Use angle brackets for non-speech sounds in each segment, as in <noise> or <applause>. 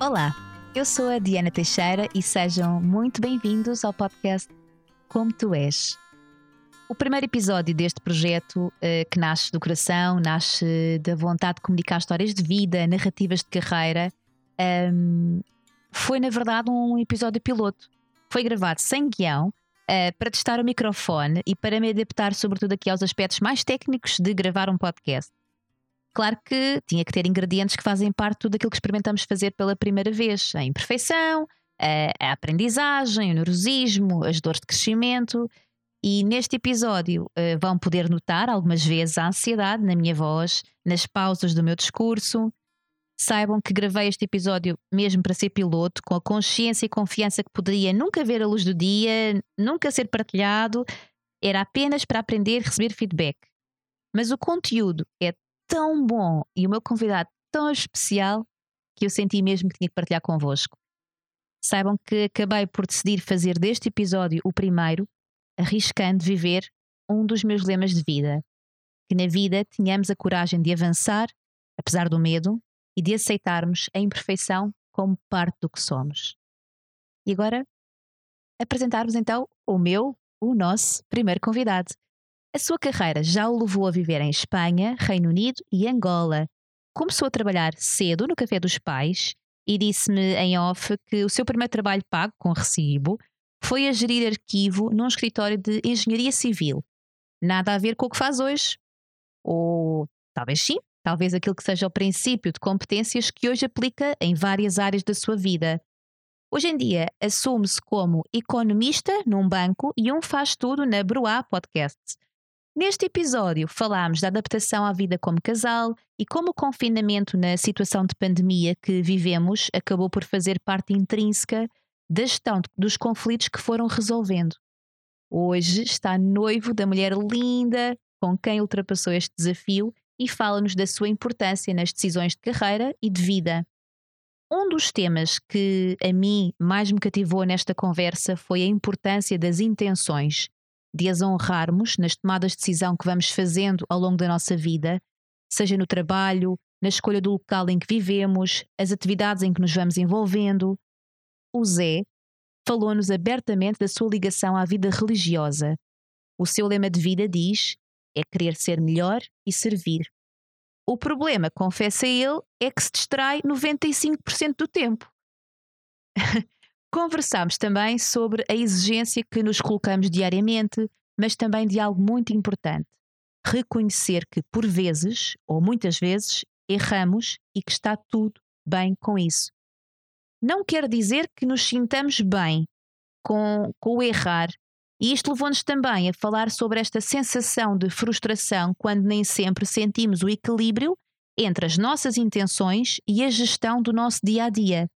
Olá, eu sou a Diana Teixeira e sejam muito bem-vindos ao podcast Como Tu És. O primeiro episódio deste projeto, uh, que nasce do coração, nasce da vontade de comunicar histórias de vida, narrativas de carreira, um, foi na verdade um episódio piloto. Foi gravado sem guião uh, para testar o microfone e para me adaptar, sobretudo, aqui aos aspectos mais técnicos de gravar um podcast. Claro que tinha que ter ingredientes que fazem parte tudo aquilo que experimentamos fazer pela primeira vez: a imperfeição, a, a aprendizagem, o neurosismo, as dores de crescimento. E neste episódio uh, vão poder notar algumas vezes a ansiedade na minha voz, nas pausas do meu discurso. Saibam que gravei este episódio mesmo para ser piloto, com a consciência e confiança que poderia nunca ver a luz do dia, nunca ser partilhado, era apenas para aprender e receber feedback. Mas o conteúdo é tão bom e o meu convidado tão especial que eu senti mesmo que tinha que partilhar convosco. Saibam que acabei por decidir fazer deste episódio o primeiro, arriscando viver um dos meus lemas de vida. Que na vida tenhamos a coragem de avançar, apesar do medo, e de aceitarmos a imperfeição como parte do que somos. E agora, apresentar-vos então o meu, o nosso primeiro convidado. A sua carreira já o levou a viver em Espanha, Reino Unido e Angola. Começou a trabalhar cedo no Café dos Pais e disse-me em off que o seu primeiro trabalho pago com recibo foi a gerir arquivo num escritório de engenharia civil. Nada a ver com o que faz hoje. Ou talvez sim, talvez aquilo que seja o princípio de competências que hoje aplica em várias áreas da sua vida. Hoje em dia assume-se como economista num banco e um faz tudo na Bruá Podcasts Neste episódio, falámos da adaptação à vida como casal e como o confinamento na situação de pandemia que vivemos acabou por fazer parte intrínseca da gestão dos conflitos que foram resolvendo. Hoje está noivo da mulher linda com quem ultrapassou este desafio e fala-nos da sua importância nas decisões de carreira e de vida. Um dos temas que a mim mais me cativou nesta conversa foi a importância das intenções de as honrarmos nas tomadas de decisão que vamos fazendo ao longo da nossa vida, seja no trabalho, na escolha do local em que vivemos, as atividades em que nos vamos envolvendo. O Zé falou-nos abertamente da sua ligação à vida religiosa. O seu lema de vida diz: é querer ser melhor e servir. O problema, confessa ele, é que se distrai 95% do tempo. <laughs> Conversámos também sobre a exigência que nos colocamos diariamente, mas também de algo muito importante: reconhecer que, por vezes, ou muitas vezes, erramos e que está tudo bem com isso. Não quer dizer que nos sintamos bem com, com o errar, e isto levou-nos também a falar sobre esta sensação de frustração quando nem sempre sentimos o equilíbrio entre as nossas intenções e a gestão do nosso dia a dia.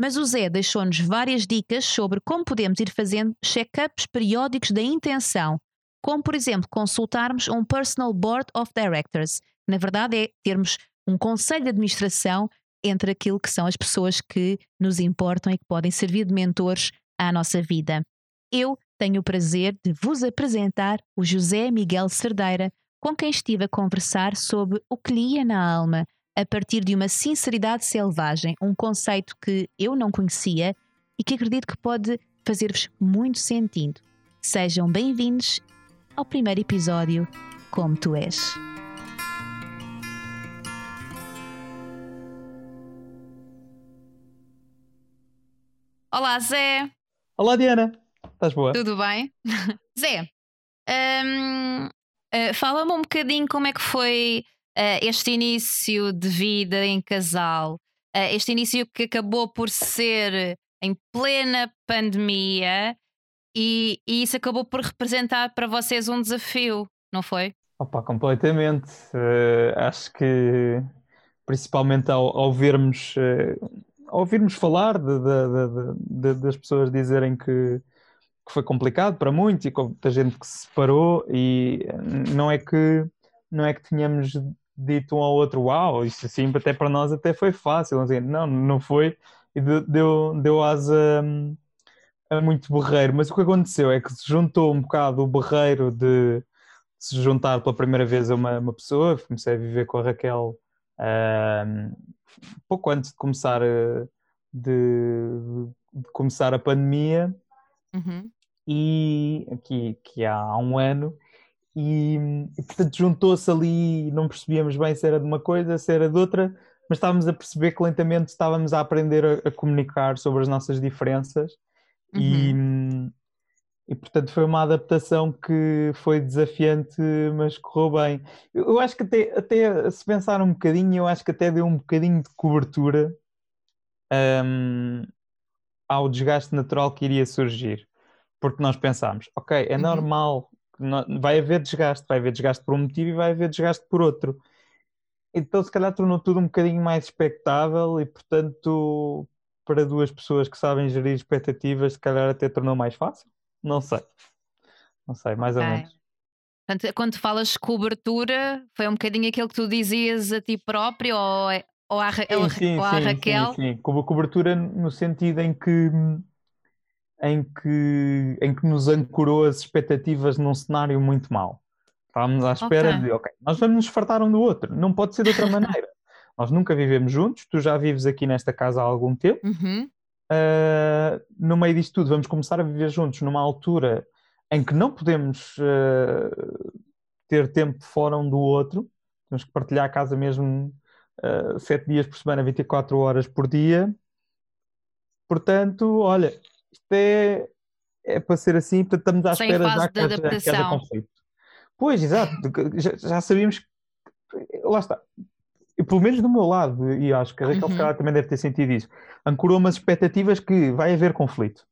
Mas o Zé deixou-nos várias dicas sobre como podemos ir fazendo check-ups periódicos da intenção, como, por exemplo, consultarmos um Personal Board of Directors. Na verdade, é termos um conselho de administração entre aquilo que são as pessoas que nos importam e que podem servir de mentores à nossa vida. Eu tenho o prazer de vos apresentar o José Miguel Cerdeira, com quem estive a conversar sobre o que lhe na alma, a partir de uma sinceridade selvagem, um conceito que eu não conhecia e que acredito que pode fazer-vos muito sentido. Sejam bem-vindos ao primeiro episódio Como Tu És. Olá, Zé. Olá, Diana. Estás boa? Tudo bem? <laughs> Zé, um, eh, fala-me um bocadinho como é que foi este início de vida em casal, uh, este início que acabou por ser em plena pandemia e, e, isso acabou por representar para vocês um desafio, não foi? Opa, completamente. Uh, acho que principalmente ao, ao vermos ao ouvirmos falar de, de, de, das pessoas dizerem que, que, foi complicado para muitos e com muita gente que se separou e não é que não é que tínhamos dito um ao outro, uau, isso assim até para nós até foi fácil. Assim, não, não foi. E deu, deu asa a muito berreiro. Mas o que aconteceu é que se juntou um bocado o berreiro de se juntar pela primeira vez a uma, uma pessoa. Comecei a viver com a Raquel um, pouco antes de começar a, de, de começar a pandemia Uhum. e aqui que há um ano e, e portanto juntou-se ali não percebíamos bem se era de uma coisa, se era de outra, mas estávamos a perceber que lentamente estávamos a aprender a, a comunicar sobre as nossas diferenças e, e portanto foi uma adaptação que foi desafiante, mas correu bem. Eu, eu acho que até, até se pensar um bocadinho, eu acho que até deu um bocadinho de cobertura hum, ao desgaste natural que iria surgir. Porque nós pensámos, ok, é Uhum. normal, vai haver desgaste, vai haver desgaste por um motivo e vai haver desgaste por outro. Então, se calhar, tornou tudo um bocadinho mais expectável e, portanto, para duas pessoas que sabem gerir expectativas, se calhar até tornou mais fácil. Não sei. Não sei, mais ou Ok. menos. Portanto, quando falas cobertura, foi um bocadinho aquilo que tu dizias a ti próprio ou, é- ou, à, Ra- ou, a- Sim, sim, ou à sim, Raquel? sim, sim. Co- Cobertura no sentido em que, em que, em que nos ancorou as expectativas num cenário muito mau. Estávamos à espera Ok. de, ok, nós vamos nos fartar um do outro, não pode ser de outra maneira. <laughs> Nós nunca vivemos juntos, tu já vives aqui nesta casa há algum tempo. Uhum. Uh, no meio disto tudo, vamos começar a viver juntos numa altura em que não podemos uh, ter tempo fora um do outro, temos que partilhar a casa mesmo uh, sete dias por semana, 24 horas por dia. Portanto, olha, isto é, é para ser assim, portanto, estamos à Sem espera fase já de adaptação. conflito. Pois, exato, já, já sabíamos que lá está. E pelo menos do meu lado, e acho que a Raquel Uhum. também deve ter sentido isso, ancorou umas expectativas que vai haver conflito.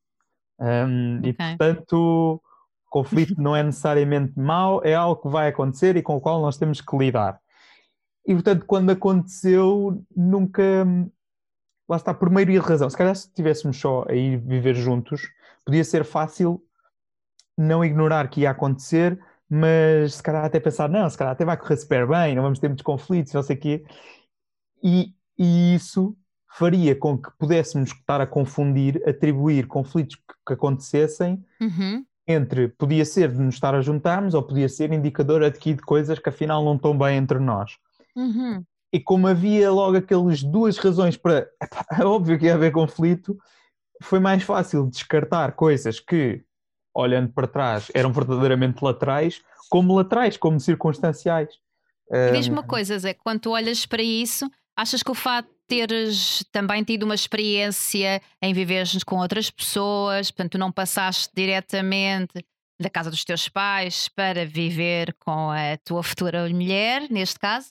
Um, E Ok. portanto, conflito não é necessariamente mau, é algo que vai acontecer e com o qual nós temos que lidar. E portanto, quando aconteceu, nunca. Lá está, por maioria de razão. Se calhar se estivéssemos só a ir viver juntos, podia ser fácil não ignorar que ia acontecer, mas se calhar até pensar, não, se calhar até vai correr super bem, não vamos ter muitos conflitos, não sei o quê. E, e isso faria com que pudéssemos estar a confundir, atribuir conflitos que, que acontecessem Uhum. entre podia ser de nos estar a juntarmos ou podia ser indicador aqui de coisas que afinal não estão bem entre nós. Uhum. E como havia logo aquelas duas razões para. Epá, <laughs> É óbvio que ia haver conflito, foi mais fácil descartar coisas que, olhando para trás, eram verdadeiramente laterais, como laterais, como circunstanciais. E diz-me Um, uma coisa, Zé, quando tu olhas para isso, achas que o fato de teres também tido uma experiência em viveres com outras pessoas, portanto, tu não passaste diretamente da casa dos teus pais para viver com a tua futura mulher, neste caso,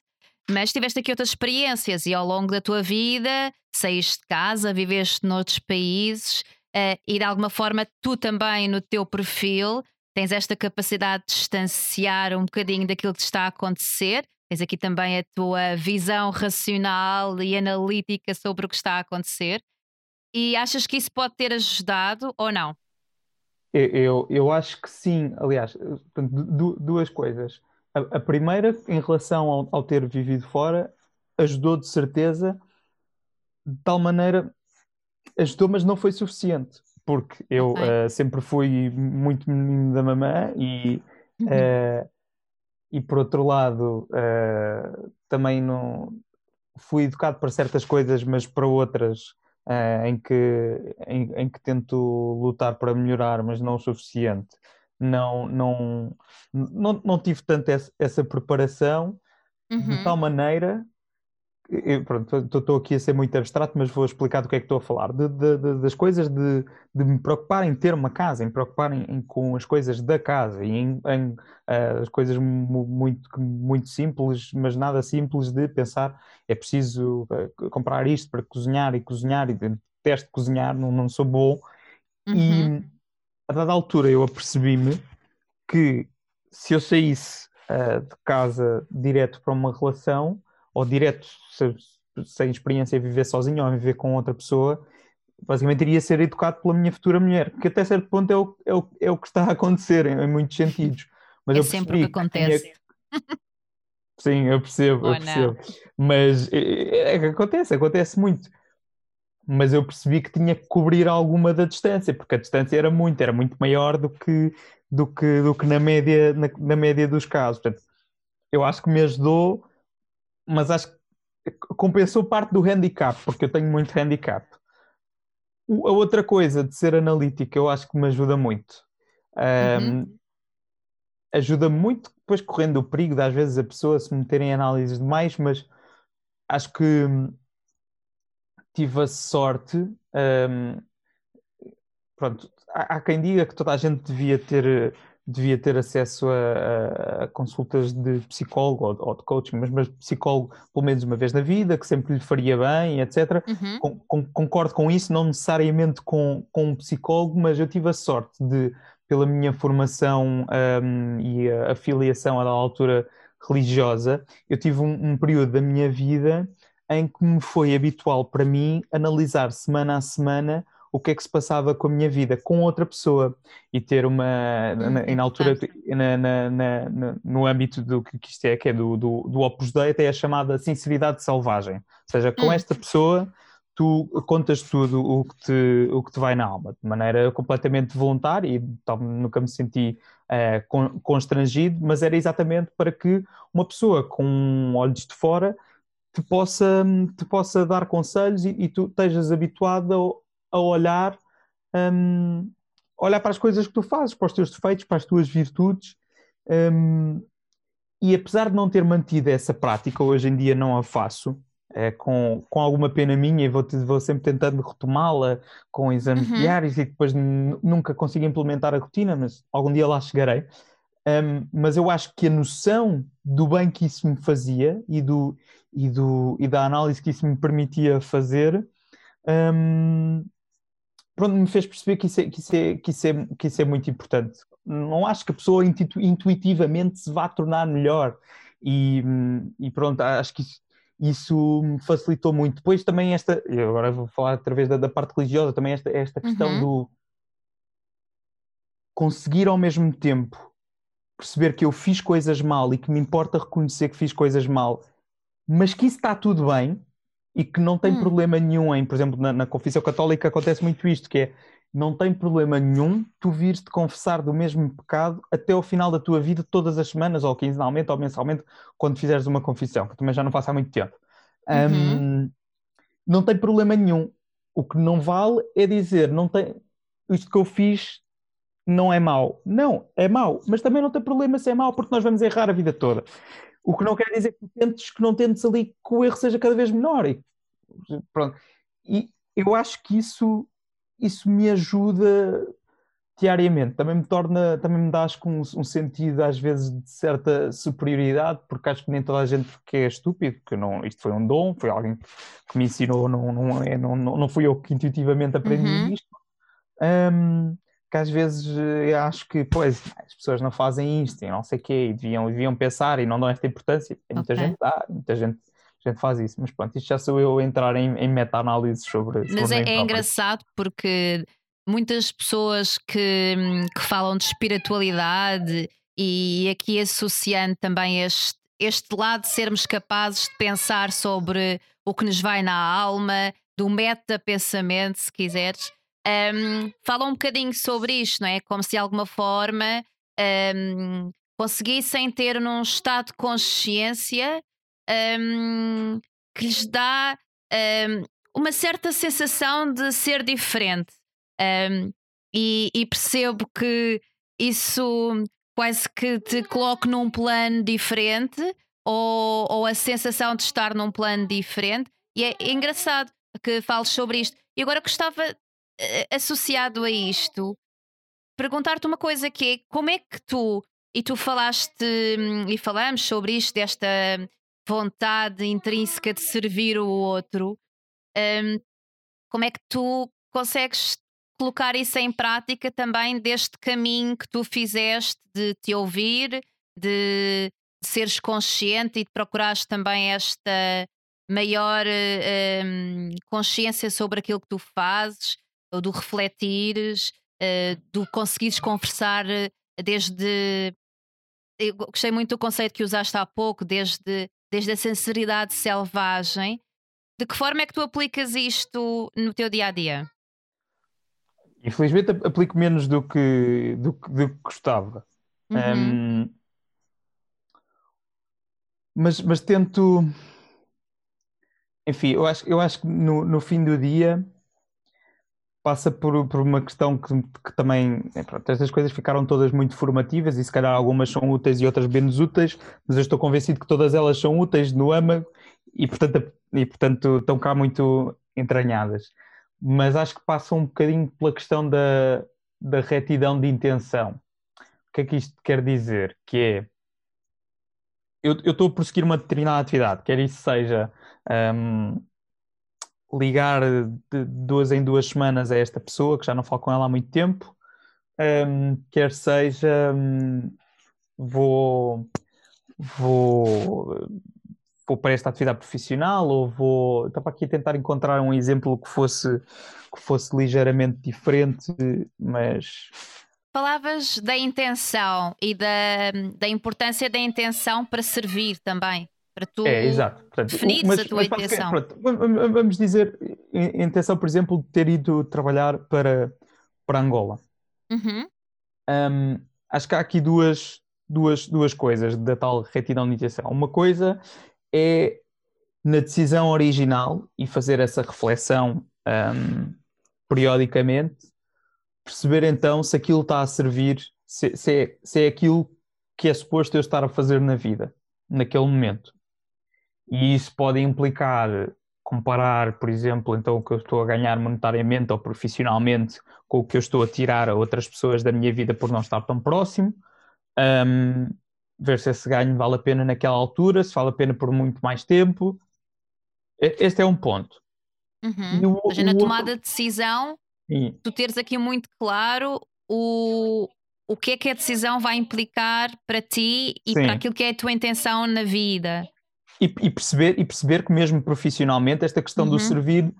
mas tiveste aqui outras experiências e ao longo da tua vida saíste de casa, viveste noutros países eh, e de alguma forma tu também no teu perfil tens esta capacidade de distanciar um bocadinho daquilo que te está a acontecer. Tens aqui também a tua visão racional e analítica sobre o que está a acontecer. E achas que isso pode ter ajudado ou não? Eu, eu, eu acho que sim. Aliás, du- duas coisas. A, a primeira, em relação ao, ao ter vivido fora, ajudou de certeza, de tal maneira, ajudou, mas não foi suficiente, porque eu eh, sempre fui muito menino da mamã e, Uhum. eh, e por outro lado, eh, também não fui educado para certas coisas, mas para outras em que, em, em que tento lutar para melhorar, mas não o suficiente. Não, não, não, não tive tanto essa, essa preparação de Uhum. tal maneira. eu- pronto, estou aqui a ser muito abstrato, mas vou explicar do que é que estou a falar. De- de- de- das coisas de, de me preocupar em ter uma casa, em me preocupar em, em- com as coisas da casa e em, em, as coisas mu- muito, muito simples, mas nada simples de pensar é preciso ah, comprar isto para cozinhar e cozinhar e detesto cozinhar, não, não sou bom. Uhum. E a dada altura eu apercebi-me que se eu saísse ah, de casa direto para uma relação, ou direto se- sem experiência a viver sozinho ou a viver com outra pessoa, basicamente iria ser educado pela minha futura mulher, que até certo ponto é o, é o, é o que está a acontecer em, em muitos sentidos. Mas É sempre o que percebi tinha- acontece. Sim, eu percebo, Ou eu percebo. Mas é, é- é que acontece, acontece muito. Mas eu percebi que tinha que cobrir alguma da distância, porque a distância era muito, era muito maior do que, do que, do que na média, na, na média dos casos. Portanto, eu acho que me ajudou, mas acho que compensou parte do handicap, porque eu tenho muito handicap. a outra coisa de ser analítico, eu acho que me ajuda muito. Um, uhum. Ajuda muito, depois correndo o perigo de às vezes a pessoa se meter em análises demais, mas acho que tive a sorte. Um, pronto, há, há, quem diga que toda a gente devia ter, devia ter acesso a, a consultas de psicólogo ou, ou, de coaching, mas, mas psicólogo pelo menos uma vez na vida, que sempre lhe faria bem, etc. Uhum. Com, com, concordo com isso, não necessariamente com, com um psicólogo, mas eu tive a sorte de, pela minha formação um, e a afiliação à altura religiosa, eu tive um, um período da minha vida em que me foi habitual para mim analisar semana a semana o que é que se passava com a minha vida com outra pessoa e ter uma na, na altura na, na, no âmbito do que isto é que é do, do, do Opus Dei até a chamada sinceridade selvagem. Ou seja com esta pessoa tu contas tudo o que te o que te vai na alma de maneira completamente voluntária e tal, nunca me senti uh, constrangido mas era exatamente para que uma pessoa com olhos de fora te possa, te possa dar conselhos e, e tu estejas habituado a, a olhar, um, olhar para as coisas que tu fazes, para os teus defeitos, para as tuas virtudes. Um, e apesar de não ter mantido essa prática, hoje em dia não a faço, é, com, com alguma pena minha e vou, vou sempre tentando retomá-la com exames uhum. diários e depois nunca consigo implementar a rotina, mas algum dia lá chegarei. Um, mas eu acho que a noção do bem que isso me fazia e, do, e, do, e da análise que isso me permitia fazer um, pronto, me fez perceber que isso, é, que, isso é, que, isso é, que isso é muito importante. Não acho que a pessoa intu, intuitivamente se vá tornar melhor e, e pronto, acho que isso, isso me facilitou muito. Depois também esta, agora vou falar através da, da parte religiosa, também esta, esta questão uhum. do conseguir ao mesmo tempo perceber que eu fiz coisas mal e que me importa reconhecer que fiz coisas mal, mas que isso está tudo bem e que não tem hum. problema nenhum em, por exemplo, na, na, confissão católica acontece muito isto, que é não tem problema nenhum tu vires te confessar do mesmo pecado até ao final da tua vida, todas as semanas, ou quinzenalmente, ou mensalmente, quando fizeres uma confissão, que também já não faço há muito tempo. Uhum. Um, não tem problema nenhum. O que não vale é dizer, não tem, isto que eu fiz não é mau. Não, é mau, mas também não tem problema se é mau, porque nós vamos errar a vida toda. O que não quer dizer que, tentes, que não tentes ali que o erro seja cada vez menor. E, pronto. e eu acho que isso, isso me ajuda diariamente. Também me torna, também me dá acho, um, um sentido às vezes de certa superioridade, porque acho que nem toda a gente que é estúpido, que não, isto foi um dom, foi alguém que me ensinou, não, não, é, não, não fui eu que intuitivamente aprendi uhum. isto. Um, que às vezes eh, eu acho que, pois, as pessoas não fazem isto e não sei o quê, e deviam, deviam pensar e não dão esta importância. E muita okay. gente dá, muita gente, gente faz isso, mas pronto, isto já sou eu a entrar em, em meta-análise sobre. Mas é, é engraçado porque muitas pessoas que, que falam de espiritualidade e aqui associando também este, este lado de sermos capazes de pensar sobre o que nos vai na alma, do meta-pensamento, se quiseres um, fala um bocadinho sobre isto, não é? Como se de alguma forma um, conseguissem ter num estado de consciência um, que lhes dá uma certa sensação de ser diferente. E, e, percebo que isso quase que te coloque num plano diferente ou, ou a sensação de estar num plano diferente. E é engraçado que fales sobre isto. E agora gostava associado a isto, perguntar-te uma coisa que é como é que tu, e tu falaste hum, e falamos sobre isto, desta vontade intrínseca de servir o outro, um, como é que tu consegues colocar isso em prática também deste caminho que tu fizeste de te ouvir, de, de seres consciente e de procurares também esta maior um, consciência sobre aquilo que tu fazes do refletires, uh, do conseguires conversar eh, desde. Eu gostei muito do conceito que usaste há pouco, desde, desde a sinceridade selvagem. De que forma é que tu aplicas isto no teu dia a dia? Infelizmente aplico menos do que, do, do que gostava. Uhum. Um, mas, mas tento. Enfim, eu acho, eu acho que no, no fim do dia passa por, por uma questão que, que também. É, pronto, estas coisas ficaram todas muito formativas e se calhar algumas são úteis e outras menos úteis, mas eu estou convencido que todas elas são úteis no âmago e, portanto, e, portanto estão cá muito entranhadas. Mas acho que passa um bocadinho pela questão da, da retidão de intenção. O que é que isto quer dizer? Que é. Eu, eu estou a prosseguir uma determinada atividade, quer isso seja. Um, ligar de duas em duas semanas a esta pessoa, que já não falo com ela há muito tempo, um, quer seja um, vou, vou, vou para esta atividade profissional ou vou. Estava aqui a tentar encontrar um exemplo que fosse, que fosse ligeiramente diferente, mas. Falavas da intenção e da, da importância da intenção para servir também para tu é, exato. Portanto, definires a tua mas, intenção. Pronto, vamos dizer, intenção, por exemplo, de ter ido trabalhar para, para Angola. Uhum. Um, acho que há aqui duas, duas, duas coisas da tal retidão de intenção. Uma coisa é na decisão original e fazer essa reflexão um, periodicamente, perceber então se aquilo está a servir, se, se, é, se é aquilo que é suposto eu estar a fazer na vida, naquele momento. E isso pode implicar comparar, por exemplo, então o que eu estou a ganhar monetariamente ou profissionalmente com o que eu estou a tirar a outras pessoas da minha vida por não estar tão próximo, um, ver se esse ganho vale a pena naquela altura, se vale a pena por muito mais tempo. Este é um ponto. Uhum. O, Ou seja, na tomada de decisão, Sim. tu teres aqui muito claro o, o que é que a decisão vai implicar para ti e Sim. para aquilo que é a tua intenção na vida. E, e, perceber, e perceber que mesmo profissionalmente esta questão uhum. do servir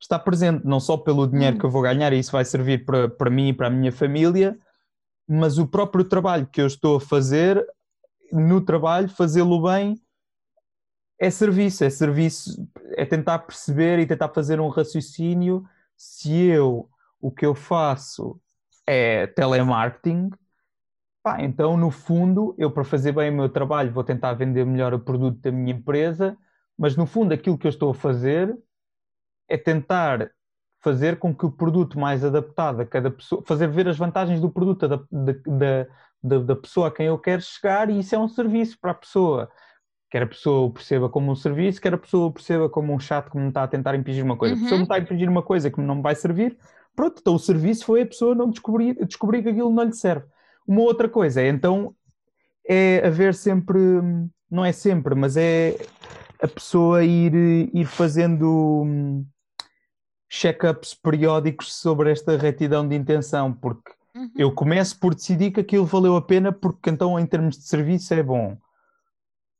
está presente, não só pelo dinheiro uhum. que eu vou ganhar, e isso vai servir para, para mim e para a minha família, mas o próprio trabalho que eu estou a fazer, no trabalho, fazê-lo bem, é serviço, é serviço, é tentar perceber e tentar fazer um raciocínio se eu, o que eu faço é telemarketing, Pá, então, no fundo, eu para fazer bem o meu trabalho vou tentar vender melhor o produto da minha empresa, mas no fundo aquilo que eu estou a fazer é tentar fazer com que o produto mais adaptado a cada pessoa, fazer ver as vantagens do produto da, da, da, da pessoa a quem eu quero chegar e isso é um serviço para a pessoa. Quer a pessoa o perceba como um serviço, quer a pessoa o perceba como um chato que me está a tentar impingir uma coisa. Uhum. A pessoa me está a impingir uma coisa que não me vai servir, pronto, então o serviço foi a pessoa não descobrir, descobrir que aquilo não lhe serve. Uma outra coisa é então é haver sempre, não é sempre, mas é a pessoa ir, ir fazendo hum, check-ups periódicos sobre esta retidão de intenção, porque uhum. eu começo por decidir que aquilo valeu a pena, porque então em termos de serviço é bom.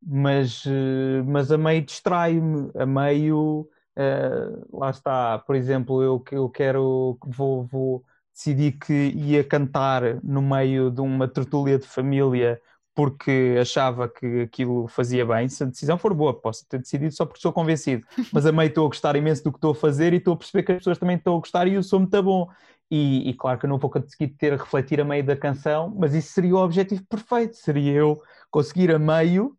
Mas, eh, mas a meio distrai-me, a meio uh, lá está, por exemplo, eu, eu quero vou, vou decidi que ia cantar no meio de uma tertúlia de família porque achava que aquilo fazia bem. Se a decisão for boa, posso ter decidido só porque sou convencido. <laughs> Mas a meio estou a gostar imenso do que estou a fazer e estou a perceber que as pessoas também estão a gostar e eu sou muito bom. E, e, claro que eu não vou conseguir ter a refletir a meio da canção, mas isso seria o objetivo perfeito. Seria eu conseguir a meio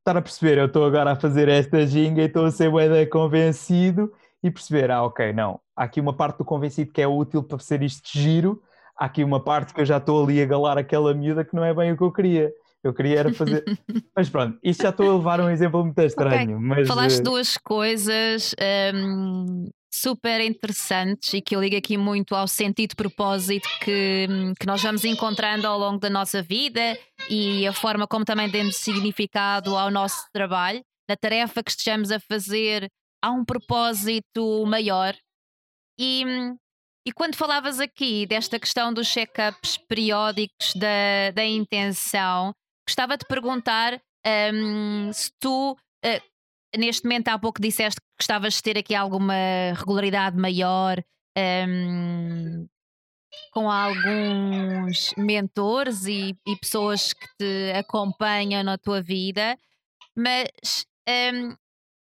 estar a perceber, eu estou agora a fazer esta ginga e estou a ser bem convencido e perceber, ah, ok, não, há aqui uma parte do convencido que é útil para ser isto giro, há aqui uma parte que eu já estou ali a galar aquela miúda que não é bem o que eu queria. Eu queria era fazer. <laughs> mas pronto, isto já estou a levar um exemplo muito estranho. Okay. Mas... Falaste uh... duas coisas um, super interessantes e que eu ligo aqui muito ao sentido de propósito que, que nós vamos encontrando ao longo da nossa vida e a forma como também demos significado ao nosso trabalho, na tarefa que estejamos a fazer há um propósito maior. E, e quando falavas aqui desta questão dos check-ups periódicos da, da intenção, gostava de perguntar um, se tu, uh, neste momento, há pouco disseste que gostavas de ter aqui alguma regularidade maior. Um, com alguns mentores e, e, pessoas que te acompanham na tua vida, mas um,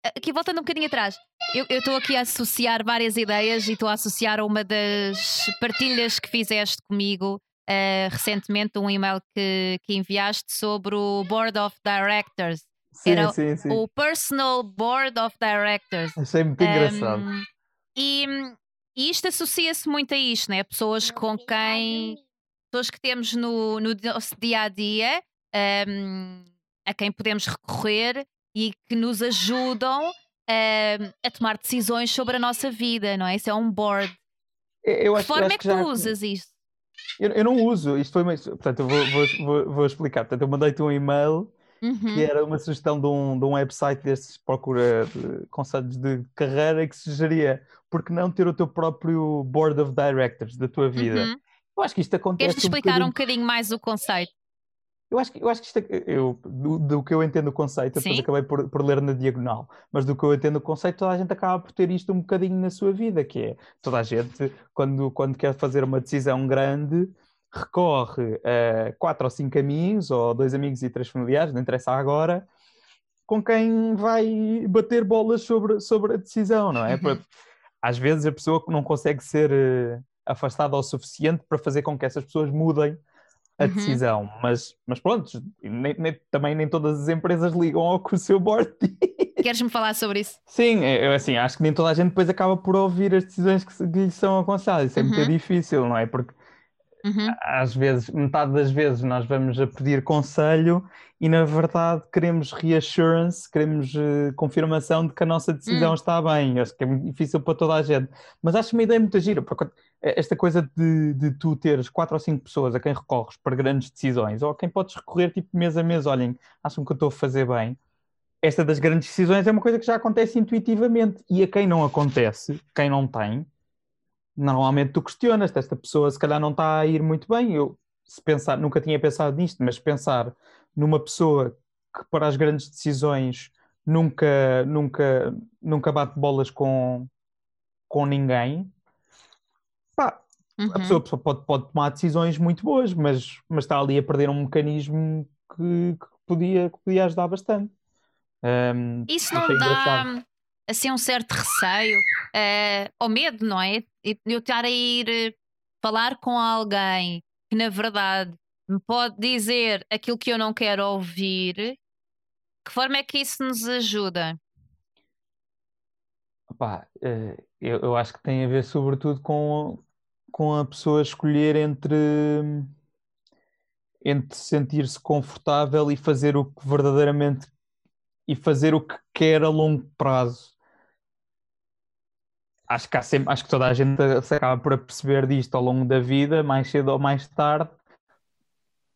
aqui voltando um bocadinho atrás, eu estou aqui a associar várias ideias e estou a associar a uma das partilhas que fizeste comigo uh, recentemente, um e-mail que, que enviaste sobre o Board of Directors. Sim, Era sim, sim. o Personal Board of Directors. Achei muito um, engraçado. E E isto associa-se muito a isto, né? Pessoas com quem. Pessoas que temos no, no nosso dia a dia, um, a quem podemos recorrer e que nos ajudam um, a tomar decisões sobre a nossa vida, não é? Isso é um board. Eu acho, que forma é que, tu usas isto? Eu, eu, não uso, isto foi uma. Portanto, eu vou, vou, vou, vou explicar. Portanto, eu mandei-te um e-mail uhum. que era uma sugestão de um, de um website destes procura de conselhos de carreira que sugeria por que não ter o teu próprio board of directors da tua vida. Uhum. Eu acho que isto acontece. Queres explicar um bocadinho... um bocadinho mais o conceito? Eu acho que, eu acho que isto, é, eu, do, do, que eu entendo o conceito, depois acabei por, por, ler na diagonal, mas do que eu entendo o conceito, toda a gente acaba por ter isto um bocadinho na sua vida, que é toda a gente, quando, quando quer fazer uma decisão grande, recorre a quatro ou cinco caminhos, ou dois amigos e três familiares, não interessa agora, com quem vai bater bolas sobre, sobre a decisão, não é? Uhum. Às vezes a pessoa não consegue ser uh, afastada o suficiente para fazer com que essas pessoas mudem a uhum. decisão, mas, mas pronto, nem, nem, também nem todas as empresas ligam ao que o seu board <laughs> diz. Queres-me falar sobre isso? Sim, é, eu assim, acho que nem toda a gente depois acaba por ouvir as decisões que, que lhe são aconselhadas, isso é uhum. muito difícil, não é? Porque Uhum. Às vezes, metade das vezes, nós vamos a pedir conselho e, na verdade, queremos reassurance, queremos uh, confirmação de que a nossa decisão uhum. está bem. Acho que é muito difícil para toda a gente. Mas acho uma ideia muito gira, esta coisa de, de tu teres quatro ou cinco pessoas a quem recorres para grandes decisões, ou a quem podes recorrer tipo mês a mês, olhem, acham que eu estou a fazer bem. Esta das grandes decisões é uma coisa que já acontece intuitivamente. E a quem não acontece, quem não tem, normalmente tu questionas, esta pessoa se calhar não está a ir muito bem. Eu, se pensar, nunca tinha pensado nisto, mas pensar numa pessoa que para as grandes decisões nunca, nunca, nunca bate bolas com, com ninguém, pá, uhum. a pessoa pode, pode tomar decisões muito boas, mas, mas está ali a perder um mecanismo que, que podia, que podia ajudar bastante. Um, Isso não dá assim um certo receio uh, ou medo, não é? Eu estar a ir eh, falar com alguém que na verdade me pode dizer aquilo que eu não quero ouvir. Que forma é que isso nos ajuda? Opa, eh, eu, eu acho que tem a ver sobretudo com, com a pessoa escolher entre entre sentir-se confortável e fazer o que verdadeiramente e fazer o que quer a longo prazo acho que, sempre, acho que toda a gente se acaba por perceber disto ao longo da vida, mais cedo ou mais tarde.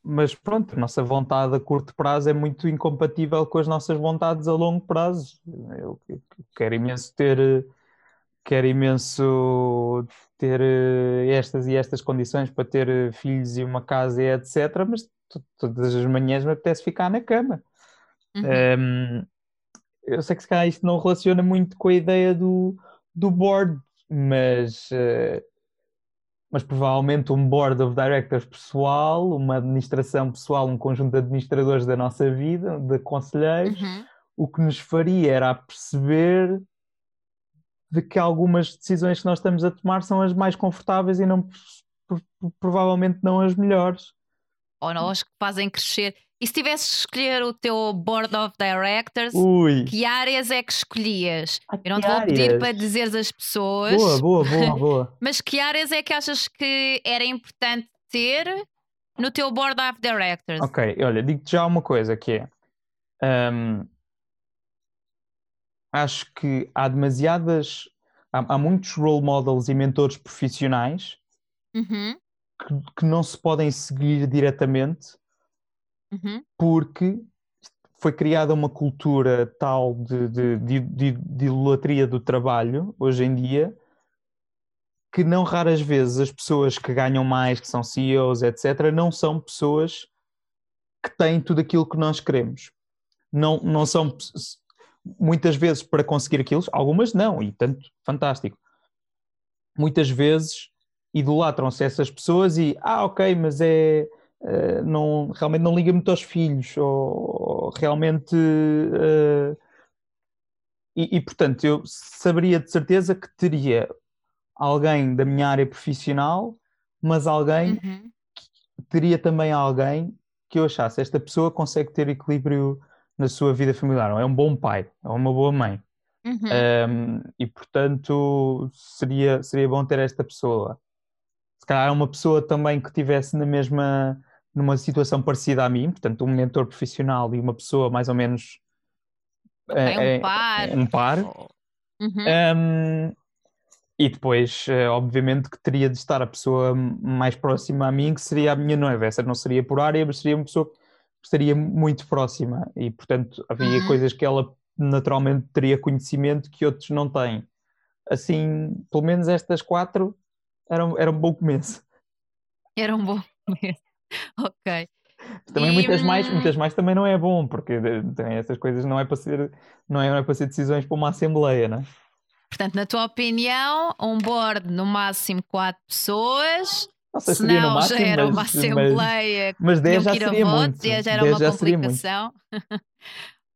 Mas pronto, a nossa vontade a curto prazo é muito incompatível com as nossas vontades a longo prazo. Eu quero imenso ter, quero imenso ter eh, estas e estas condições para ter eh, filhos e uma casa e etc. Mas todas as manhãs me apetece ficar na cama. Uhum. Um, eu sei que se calhar isto não relaciona muito com a ideia do, do board, mas, uh, mas provavelmente um board of directors pessoal, uma administração pessoal, um conjunto de administradores da nossa vida, de conselheiros, uhum. o que nos faria era perceber de que algumas decisões que nós estamos a tomar são as mais confortáveis e não provavelmente não as melhores. Ou as que fazem crescer. E se tivesses de escolher o teu board of directors, Ui. que áreas é que escolhias? Ah, Eu não te vou áreas? pedir para dizeres as pessoas. Boa, boa, boa, <laughs> boa. mas que áreas é que achas que era importante ter no teu board of directors? Ok, olha, digo-te já uma coisa que é. Um, acho que há demasiadas. Há, há, muitos role models e mentores profissionais uhum. que, que não se podem seguir diretamente uhum. porque foi criada uma cultura tal de, de, de, de, idolatria do trabalho hoje em dia que não raras vezes as pessoas que ganham mais, que são CEOs, etc., não são pessoas que têm tudo aquilo que nós queremos. Não, não são muitas vezes para conseguir aquilo, algumas não, e tanto fantástico. Muitas vezes idolatram-se essas pessoas e, ah, ok, mas é uh, não, realmente não liga muito aos filhos, ou, ou realmente. Uh, e, e, portanto, eu saberia de certeza que teria alguém da minha área profissional, mas alguém. Uhum. Teria também alguém que eu achasse esta pessoa consegue ter equilíbrio na sua vida familiar, é um bom pai, ou uma boa mãe. Uhum. Um, e portanto seria, seria bom ter esta pessoa. Se calhar uma pessoa também que estivesse na mesma, numa situação parecida a mim, portanto, um mentor profissional e uma pessoa mais ou menos Ok, um é- é- par. um par. Uhum. Um, e depois, eh, obviamente, que teria de estar a pessoa mais próxima a mim, que seria a minha noiva. Essa não seria por área, mas seria uma pessoa que estaria muito próxima. E, portanto, havia Uhum. coisas que ela naturalmente teria conhecimento que outros não têm. Assim, pelo menos estas quatro eram, eram um bom começo. Era um bom começo. <laughs> Ok. Também E, muitas mais, hum, muitas mais também não é bom, porque também essas coisas não é para ser, não é, não é para ser decisões para uma assembleia, não é? Portanto, na tua opinião, um board no máximo quatro pessoas, Não sei se no não já máximo, era uma mas, mas, assembleia mas 10 tinham já seria votos muito. <laughs> e já era 10 uma já complicação.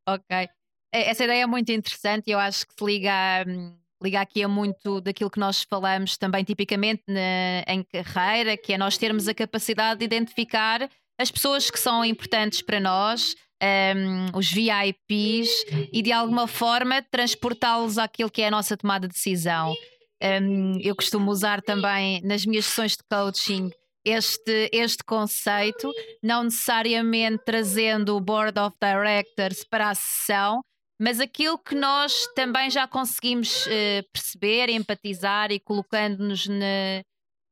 ok. Essa ideia é muito interessante e eu acho que se liga, hum, liga aqui a muito daquilo que nós falamos também tipicamente na- em carreira, que é nós termos a capacidade de identificar as pessoas que são importantes para nós, hum, os VIPs, e de alguma forma transportá-los àquilo que é a nossa tomada de decisão. Hum, eu costumo usar também nas minhas sessões de coaching este, este conceito, não necessariamente trazendo o Board of Directors para a sessão, mas aquilo que nós também já conseguimos eh, perceber, empatizar e colocando-nos na,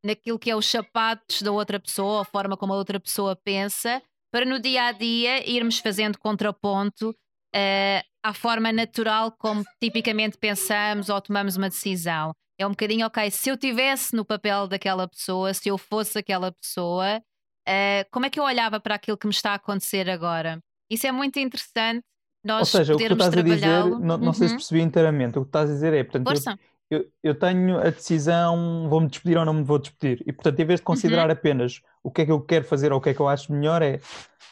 naquilo que é os sapatos da outra pessoa, a forma como a outra pessoa pensa, para no dia a dia irmos fazendo contraponto eh, à forma natural como tipicamente pensamos ou tomamos uma decisão. É um bocadinho, ok, se eu tivesse no papel daquela pessoa, se eu fosse aquela pessoa, eh, como é que eu olhava para aquilo que me está a acontecer agora? Isso é muito interessante. Nós Ou seja, o que tu estás a dizer, não, não sei se Uhum. percebi inteiramente. O que estás a dizer é, portanto, eu, Força. eu, eu tenho a decisão, vou-me despedir ou não me vou despedir. E, portanto, em vez de Uhum. considerar apenas o que é que eu quero fazer ou o que é que eu acho melhor, é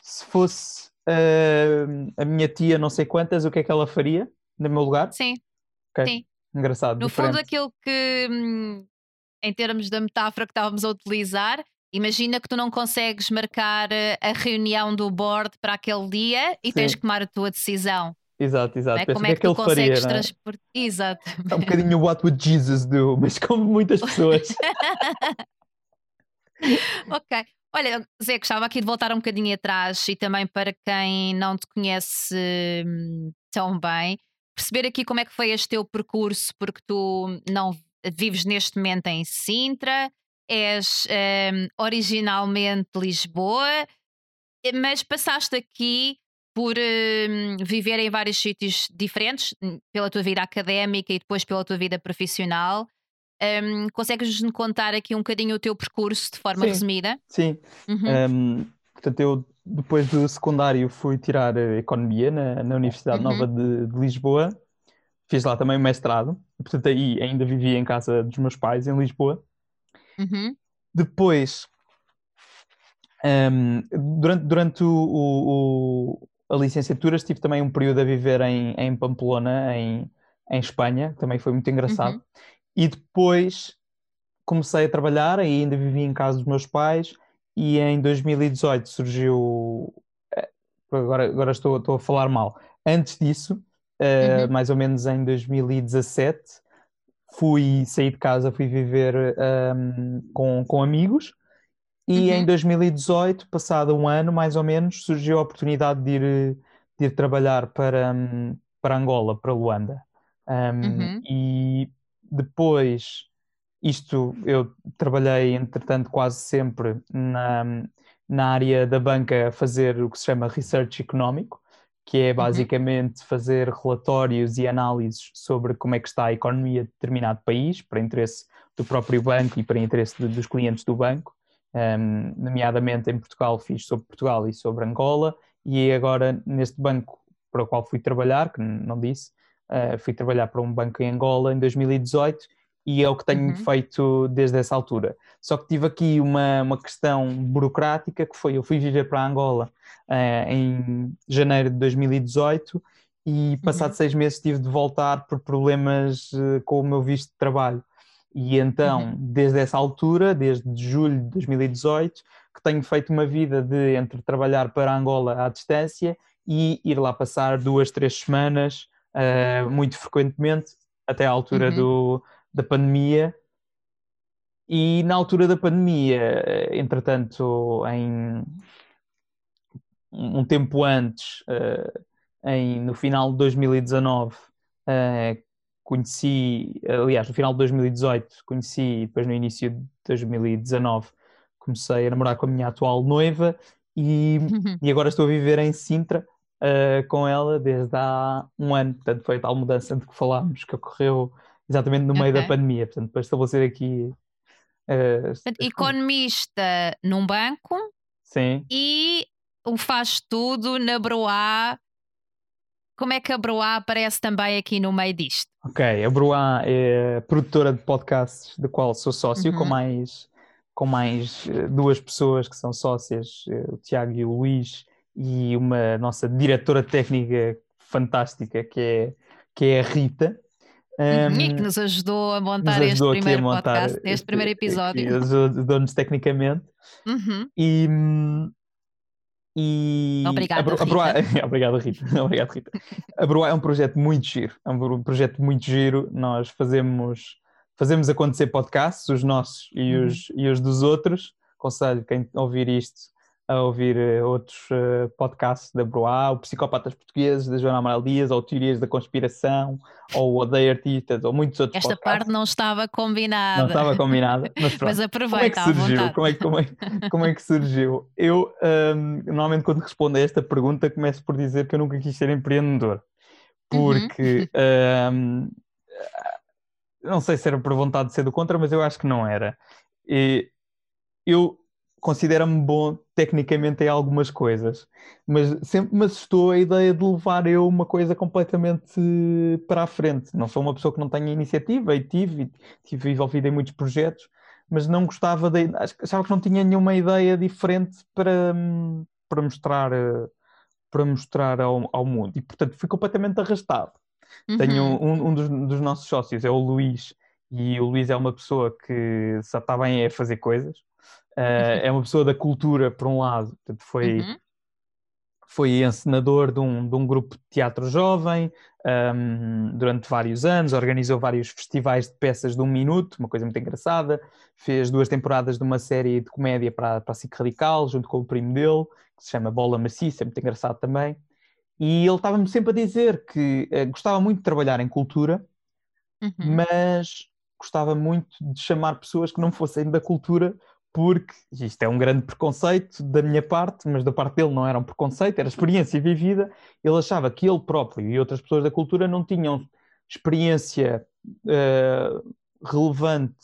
se fosse ah, a minha tia não sei quantas, o que é que ela faria no meu lugar? Sim, Ok. sim. Engraçado, No fundo, diferente. aquilo que, hum, em termos da metáfora que estávamos a utilizar, imagina que tu não consegues marcar eh, a reunião do board para aquele dia e tens Sim. que tomar a tua decisão. Exato, exato. é? Como é que que tu faria, consegues é? transportar? Exato. É um bocadinho what would Jesus do, mas como muitas pessoas. <laughs> ok. Olha, Zé, gostava aqui de voltar um bocadinho atrás e também para quem não te conhece hum, tão bem, perceber aqui como é que foi este teu percurso, porque tu não vives neste momento em Sintra, és hum, originalmente de Lisboa, eh, mas passaste aqui por hum, viver em vários sítios diferentes, hum, pela tua vida académica e depois pela tua vida profissional. Hum, Consegues-nos contar aqui um bocadinho o teu percurso de forma Sim. resumida? Sim. Uhum. Um, portanto, eu depois do secundário fui tirar eh, Economia na, na Universidade Uhum. Nova de, de Lisboa. Fiz lá também o mestrado. Portanto, aí ainda vivia em casa dos meus pais, em Lisboa. Uhum. Depois, um, durante, durante o, o- o- a licenciatura, estive também um período a viver em, em Pamplona, em, em Espanha, que também foi muito engraçado. Uhum. E depois comecei a trabalhar, aí ainda vivia em casa dos meus pais, e em 2018 surgiu. eh, Agora, agora estou, estou a falar mal. Antes disso, eh, Uhum. mais ou menos em 2017, fui sair de casa, fui viver ehm, com, com amigos. E Uhum. em 2018, passado um ano mais ou menos, surgiu a oportunidade de ir, de ir trabalhar para, hum, para Angola, para Luanda. Um, Uhum. E depois, isto eu trabalhei, entretanto, quase sempre na, na área da banca a fazer o que se chama research económico, que é basicamente fazer relatórios e análises sobre como é que está a economia de determinado país, para interesse do próprio banco e para interesse de- dos clientes do banco. Um, nomeadamente em Portugal fiz sobre Portugal e sobre Angola e agora neste banco para o qual fui trabalhar, que não disse, uh, fui trabalhar para um banco em Angola em 2018 e é o que tenho Uhum. feito desde essa altura. Só que tive aqui uma, uma questão burocrática que foi, eu fui viver para Angola uh, em janeiro de 2018 e passado Uhum. seis meses tive de voltar por problemas uh, com o meu visto de trabalho. E então, Uhum. desde essa altura, desde julho de 2018, que tenho feito uma vida de entre trabalhar para Angola à distância e ir lá passar duas, três semanas uh, muito frequentemente, até à altura uhum. do, da pandemia. E na altura da pandemia, entretanto, em um tempo antes, uh, em, no final de 2019, uh, conheci, aliás, no final de 2018, conheci, e depois no início de 2019, comecei a namorar com a minha atual noiva e, e agora estou a viver em Sintra uh, com ela desde há um ano. Portanto, foi a tal mudança de que falámos que ocorreu exatamente no meio okay. da pandemia. Portanto, para estabelecer aqui. Uh, economista num banco Sim. e o faz tudo na Broá. Como é que a Broá aparece também aqui no meio disto? Ok, a Broá é produtora de podcasts, da qual sou sócio, uhum. com mais com mais eh, duas pessoas que são sócias, eh, o Tiago e o Luís, e uma nossa diretora técnica fantástica que é, que é a Rita. Um, e que nos ajudou a montar este primeiro montar podcast, este, este primeiro episódio. Ajudou-nos tecnicamente. Uhum. E, e Obrigada, a, a Broa... Obrigado, Rita. <laughs> Obrigado, Rita. A Broa é um projeto muito giro. É um projeto muito giro. Nós fazemos fazemos acontecer podcasts, os nossos e uhum. os, e os dos outros. Aconselho quem ouvir isto a ouvir uh, outros uh, podcasts da Broá, o Psicopatas Portugueses, da Joana Amaral Dias, ou Teorias da Conspiração, ou Odeio Artistas, ou muitos outros Esta podcasts. parte não estava combinada. Não estava combinada, mas <laughs> pronto. mas aproveita como é que surgiu? Como é, como, é, como é que surgiu? Eu, um, normalmente quando respondo a esta pergunta, começo por dizer que eu nunca quis ser empreendedor. Porque... Uhum. Um, não sei se era por vontade de ser do contra, mas eu acho que não era. E eu considero-me bom tecnicamente em algumas coisas, mas sempre me assustou a ideia de levar eu uma coisa completamente para a frente. Não sou uma pessoa que não tenha iniciativa e tive, tive envolvido em muitos projetos, mas não gostava de. achava que não tinha nenhuma ideia diferente para, para mostrar, para mostrar ao, ao mundo e, portanto, fui completamente arrastado. Uhum. Tenho um, um dos, dos, nossos sócios, é o Luís, e o Luís é uma pessoa que só está bem a fazer coisas. Uh. É uma pessoa da cultura, por um lado, foi, uhum. foi encenador de um, de um grupo de teatro jovem um, durante vários anos, organizou vários festivais de peças de um minuto, uma coisa muito engraçada. Fez duas temporadas de uma série de comédia para, para a SIC Radical, junto com o primo dele, que se chama Bola Maciça, é muito engraçado também. E ele estava-me sempre a dizer que uh, gostava muito de trabalhar em cultura, uhum. mas gostava muito de chamar pessoas que não fossem da cultura, porque isto é um grande preconceito da minha parte, mas da parte dele não era um preconceito, era experiência vivida. Ele achava que ele próprio e outras pessoas da cultura não tinham experiência uh, relevante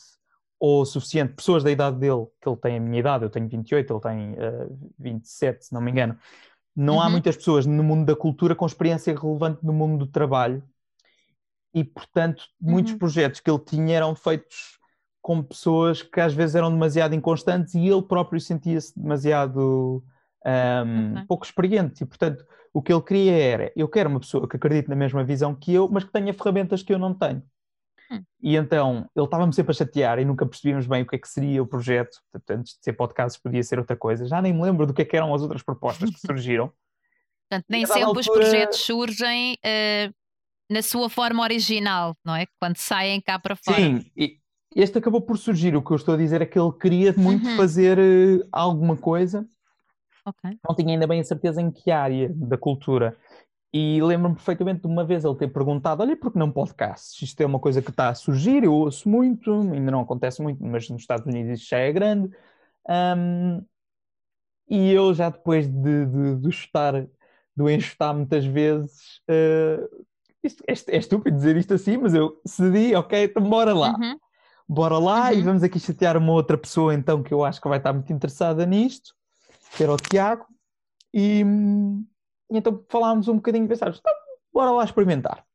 ou suficiente, pessoas da idade dele, que ele tem a minha idade, eu tenho 28, ele tem uh, 27, se não me engano, não uhum. há muitas pessoas no mundo da cultura com experiência relevante no mundo do trabalho e, portanto, muitos uhum. projetos que ele tinha eram feitos com pessoas que às vezes eram demasiado inconstantes e ele próprio sentia-se demasiado um, okay. pouco experiente. E, portanto, o que ele queria era: eu quero uma pessoa que acredite na mesma visão que eu, mas que tenha ferramentas que eu não tenho. Hum. E então ele estava-me sempre a chatear e nunca percebíamos bem o que é que seria o projeto. Portanto, antes de ser podcast, podia ser outra coisa. Já nem me lembro do que, é que eram as outras propostas que surgiram. <laughs> Portanto, nem sempre altura... os projetos surgem uh, na sua forma original, não é? Quando saem cá para fora. Sim, e este acabou por surgir. O que eu estou a dizer é que ele queria muito uhum. fazer uh, alguma coisa. Okay. Não tinha ainda bem a certeza em que área da cultura. E lembro-me perfeitamente de uma vez ele ter perguntado: Olha, por que não podcast? Isto é uma coisa que está a surgir, eu ouço muito, ainda não acontece muito, mas nos Estados Unidos isto já é grande. Um, e eu já depois de, de, de chutar, do enxutar muitas vezes, uh, isto, é, é, estúpido dizer isto assim, mas eu cedi, ok, então bora lá. Uhum. Bora lá uhum. e vamos aqui chatear uma outra pessoa então que eu acho que vai estar muito interessada nisto, que era o Tiago. E, e então falámos um bocadinho e pensámos, então, bora lá experimentar.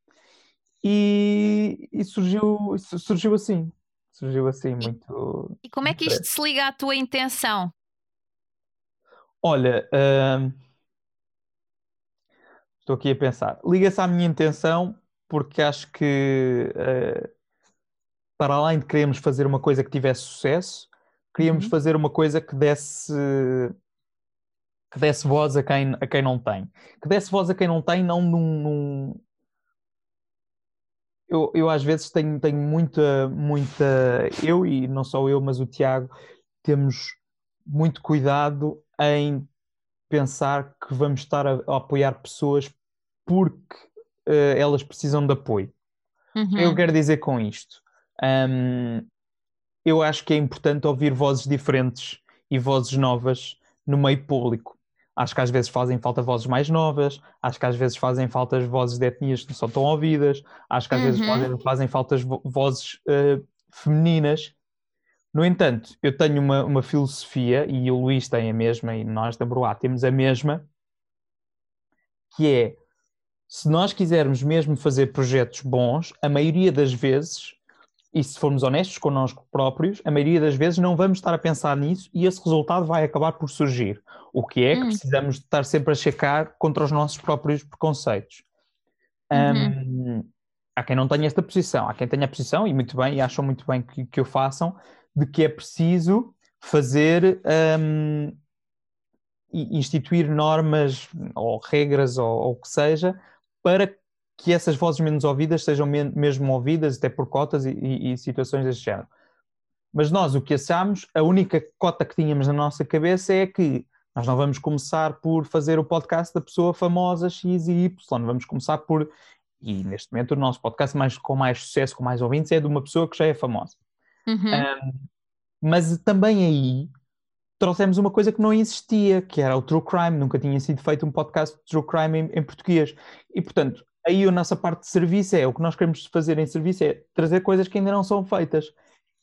E, e, surgiu, surgiu assim. Surgiu assim muito. E como é que isto se liga à tua intenção? Olha, uh, estou aqui a pensar. Liga-se à minha intenção porque acho que uh, para além de queremos fazer uma coisa que tivesse sucesso, queríamos uhum. fazer uma coisa que desse que desse voz a quem, a quem não tem. Que desse voz a quem não tem, não num, num, eu, eu às vezes tenho, tenho muita, muita. Eu e não só eu, mas o Tiago, temos muito cuidado em pensar que vamos estar a, a apoiar pessoas porque uh, elas precisam de apoio. Uhum. Eu quero dizer com isto? Um, eu acho que é importante ouvir vozes diferentes e vozes novas no meio público. Acho que às vezes fazem falta vozes mais novas, acho que às vezes fazem falta vozes de etnias que não são tão ouvidas, acho que às uhum. vezes fazem, fazem falta vozes uh, femininas. No entanto, eu tenho uma, uma filosofia, e o Luís tem a mesma, e nós da Broá temos a mesma, que é se nós quisermos mesmo fazer projetos bons, a maioria das vezes, e se formos honestos connosco próprios, a maioria das vezes não vamos estar a pensar nisso e esse resultado vai acabar por surgir. O que é que hum. precisamos estar sempre a checar contra os nossos próprios preconceitos. Uhum. Um, há quem não tenha esta posição, há quem tenha a posição, e muito bem, e acham muito bem que, que o façam, de que é preciso fazer um, instituir normas ou regras ou o que seja para que essas vozes menos ouvidas sejam mesmo ouvidas, até por cotas e, e, e situações desse género. Mas nós o que achamos, a única cota que tínhamos na nossa cabeça é que nós não vamos começar por fazer o podcast da pessoa famosa X e Y, vamos começar por. E neste momento o nosso podcast mais, com mais sucesso, com mais ouvintes, é de uma pessoa que já é famosa. Uhum. Um, mas também aí trouxemos uma coisa que não existia, que era o True Crime. Nunca tinha sido feito um podcast de True Crime em, em, português. E, portanto, aí a nossa parte de serviço é, o que nós queremos fazer em serviço é trazer coisas que ainda não são feitas.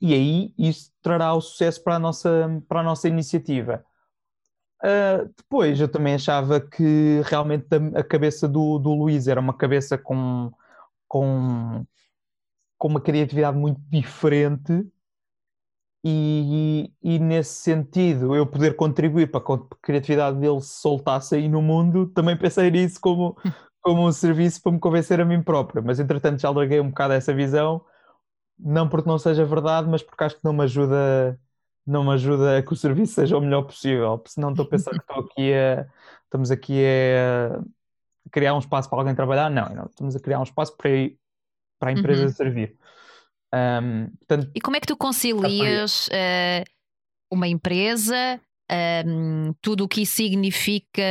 E aí isso trará o sucesso para a nossa, para a nossa iniciativa. Uh, depois, eu também achava que realmente a, cabeça do, do Luís era uma cabeça com, com, com uma criatividade muito diferente e, e, nesse sentido, eu poder contribuir para que a criatividade dele se soltasse aí no mundo, também pensei nisso como, como um serviço para me convencer a mim próprio. Mas entretanto já larguei um bocado essa visão, não porque não seja verdade, mas porque acho que não me ajuda, não me ajuda a que o serviço seja o melhor possível. Porque senão estou a pensar que estou aqui a, estamos aqui a criar um espaço para alguém trabalhar. Não, não estamos a criar um espaço para, para a empresa uhum. servir. Um, portanto, e como é que tu concilias uh, uma empresa, um, tudo o que isso significa,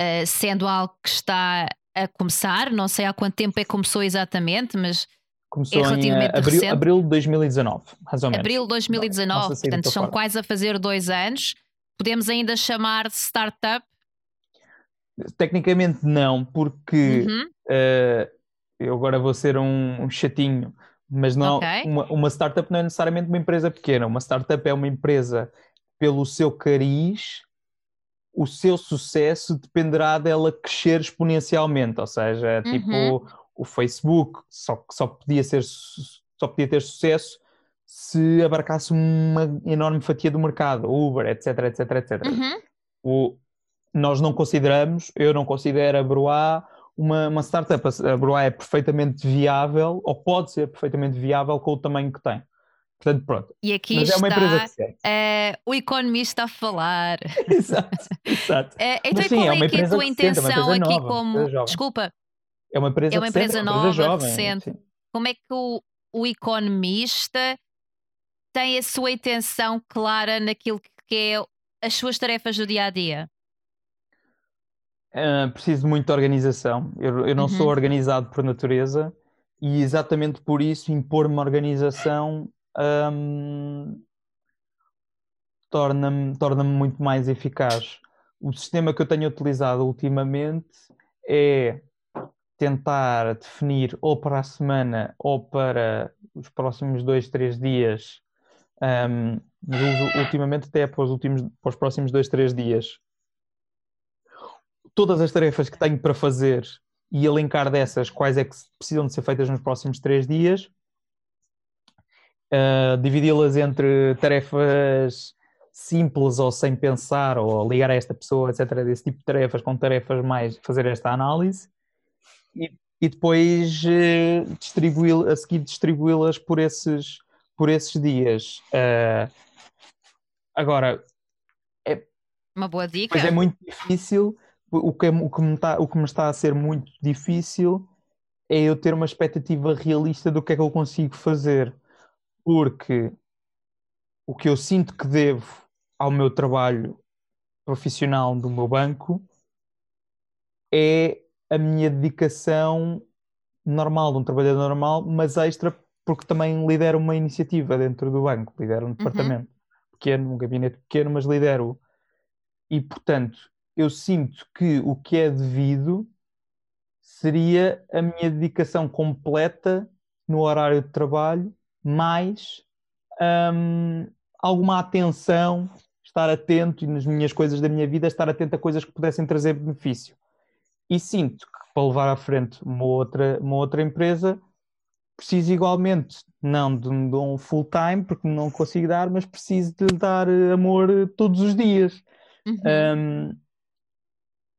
uh, sendo algo que está a começar? Não sei há quanto tempo é que começou exatamente, mas. Começou é relativamente em abril, recente. abril de 2019, mais ou menos. Abril de 2019, portanto são quase a fazer dois anos. Podemos ainda chamar de startup? Tecnicamente não, porque uhum. uh, eu agora vou ser um, um chatinho mas não, okay. uma, uma startup não é necessariamente uma empresa pequena. Uma startup é uma empresa pelo seu cariz, o seu sucesso dependerá dela crescer exponencialmente. Ou seja, uhum. tipo o Facebook só, só, podia ser, só podia ter sucesso se abarcasse uma enorme fatia do mercado, Uber, etc, etc, etc. Uhum. O, nós não consideramos, eu não considero a Broá uma, uma startup, a Broa é perfeitamente viável, ou pode ser perfeitamente viável com o tamanho que tem. Portanto, pronto. E aqui Mas está é uma empresa que é, o economista a falar. <laughs> exato, exato. É, então, sim, qual é, é que é a tua intenção aqui nova, como. Desculpa. É uma empresa, é uma empresa recente, nova, uma empresa jovem, recente. Sim. Como é que o, o economista tem a sua intenção clara naquilo que é as suas tarefas do dia a dia? Uh, preciso muito de organização. Eu, eu não uhum. sou organizado por natureza e exatamente por isso impor-me organização um, torna-me torna muito mais eficaz. O sistema que eu tenho utilizado ultimamente é tentar definir ou para a semana ou para os próximos dois, três dias, um, ultimamente até para os, últimos, para os próximos dois, três dias, todas as tarefas que tenho para fazer e elencar dessas quais é que precisam de ser feitas nos próximos três dias, uh, dividi-las entre tarefas simples ou sem pensar, ou ligar a esta pessoa, etc., desse tipo de tarefas, com tarefas mais fazer esta análise, e, e depois uh, distribuí a seguir distribuí-las por esses, por esses dias. Uh, agora, é, uma boa dica. Pois é muito difícil o que, é, o, que me está, o que me está a ser muito difícil é eu ter uma expectativa realista do que é que eu consigo fazer. Porque o que eu sinto que devo ao meu trabalho profissional do meu banco é a minha dedicação normal, de um trabalhador normal, mas extra porque também lidero uma iniciativa dentro do banco, lidero um uhum. departamento uhum. pequeno, um gabinete pequeno, mas lidero. E, portanto, eu sinto que o que é devido seria a minha dedicação completa no horário de trabalho, mais hum, alguma atenção, estar atento e nas minhas coisas da minha vida, estar atento a coisas que pudessem trazer benefício. E sinto que para levar à frente uma outra, uma outra empresa, preciso igualmente, não de, de um full time, porque não consigo dar, mas preciso de dar amor todos os dias. Uhum. Um,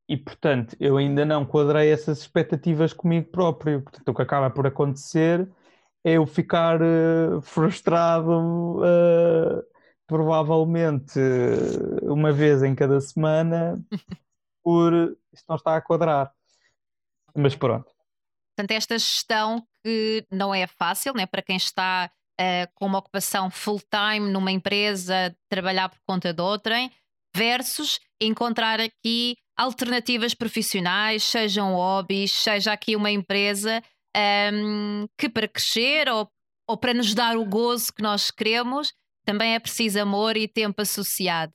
e portanto, eu ainda não quadrei essas expectativas comigo próprio. Portanto, o que acaba por acontecer eu ficar uh, frustrado, uh, provavelmente uh, uma vez em cada semana, <laughs> por isto não está a quadrar. Mas pronto. Portanto, esta gestão que não é fácil, né? para quem está com uma ocupação full-time numa empresa, trabalhar por conta de outrem, versus encontrar aqui alternativas profissionais, sejam hobbies, seja aqui uma empresa um, que para crescer ou, ou para nos dar o gozo que nós queremos, também é preciso amor e tempo associado.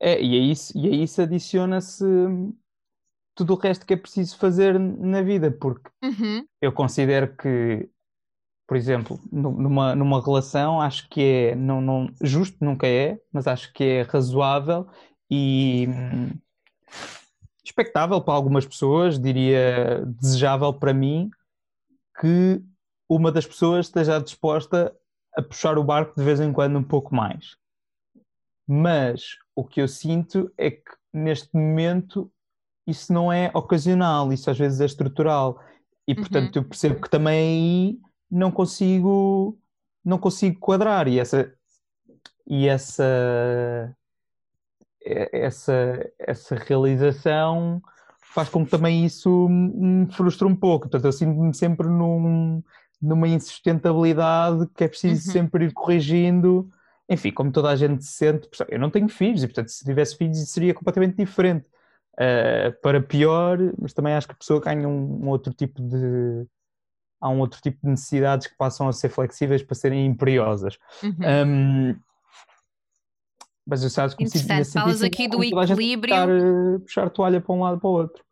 É, e a isso, e a isso adiciona-se tudo o resto que é preciso fazer na vida, porque uhum. eu considero que, por exemplo, numa, numa relação, acho que é, não, não, justo nunca é, mas acho que é razoável e hum, expectável para algumas pessoas, diria desejável para mim, que uma das pessoas esteja disposta a puxar o barco de vez em quando um pouco mais. Mas o que eu sinto é que neste momento isso não é ocasional, isso às vezes é estrutural. E portanto uhum. eu percebo que também aí não consigo não consigo quadrar e essa e essa essa, essa realização faz com que também isso me frustre um pouco. Portanto, eu sinto-me sempre num, numa insustentabilidade que é preciso uhum. sempre ir corrigindo. Enfim, como toda a gente se sente. Eu não tenho filhos e, portanto, se tivesse filhos seria completamente diferente. Uh, para pior, mas também acho que a pessoa ganha um, um, outro tipo de. Há um outro tipo de necessidades que passam a ser flexíveis para serem imperiosas. Uhum. Um, mas eu sabes que Interessante, falas aqui do equilíbrio. Puxar, eh, puxar toalha para um lado para o outro.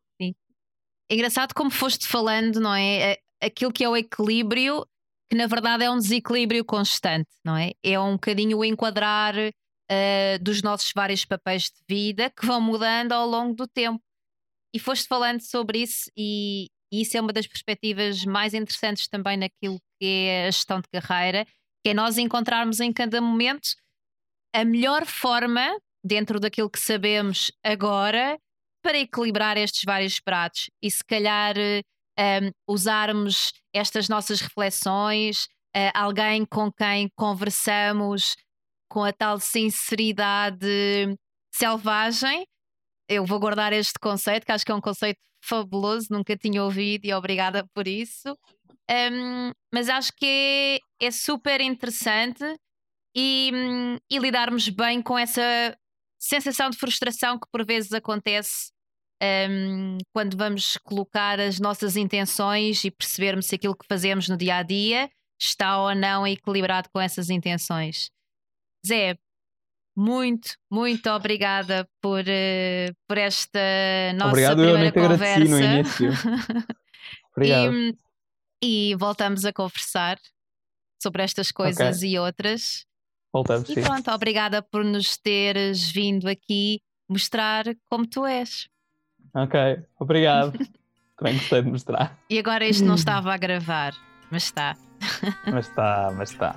Sim. Engraçado como foste falando, não é? é? Aquilo que é o equilíbrio, que na verdade é um desequilíbrio constante, não é? É um bocadinho o enquadrar uh, dos nossos vários papéis de vida que vão mudando ao longo do tempo. E foste falando sobre isso, e, e isso é uma das perspectivas mais interessantes também naquilo que é a gestão de carreira, que é nós encontrarmos em cada momento a melhor forma, dentro daquilo que sabemos agora, para equilibrar estes vários pratos e se calhar um, usarmos estas nossas reflexões, uh, alguém com quem conversamos com a tal sinceridade selvagem. Eu vou guardar este conceito, que acho que é um conceito fabuloso, nunca tinha ouvido e obrigada por isso. Um, mas acho que é, é super interessante e, e lidarmos bem com essa sensação de frustração que por vezes acontece um, quando vamos colocar as nossas intenções e percebermos se aquilo que fazemos no dia a dia está ou não equilibrado com essas intenções. Zé, muito, muito obrigada por, uh, por esta nossa Obrigado, primeira eu conversa. No início. <laughs> Obrigado. E, e, voltamos a conversar sobre estas coisas okay. e outras. Voltamos, e sim. pronto, obrigada por nos teres vindo aqui mostrar como tu és. Ok, obrigado. Também gostei de mostrar. E agora isto não estava a gravar, mas está. mas está, mas está.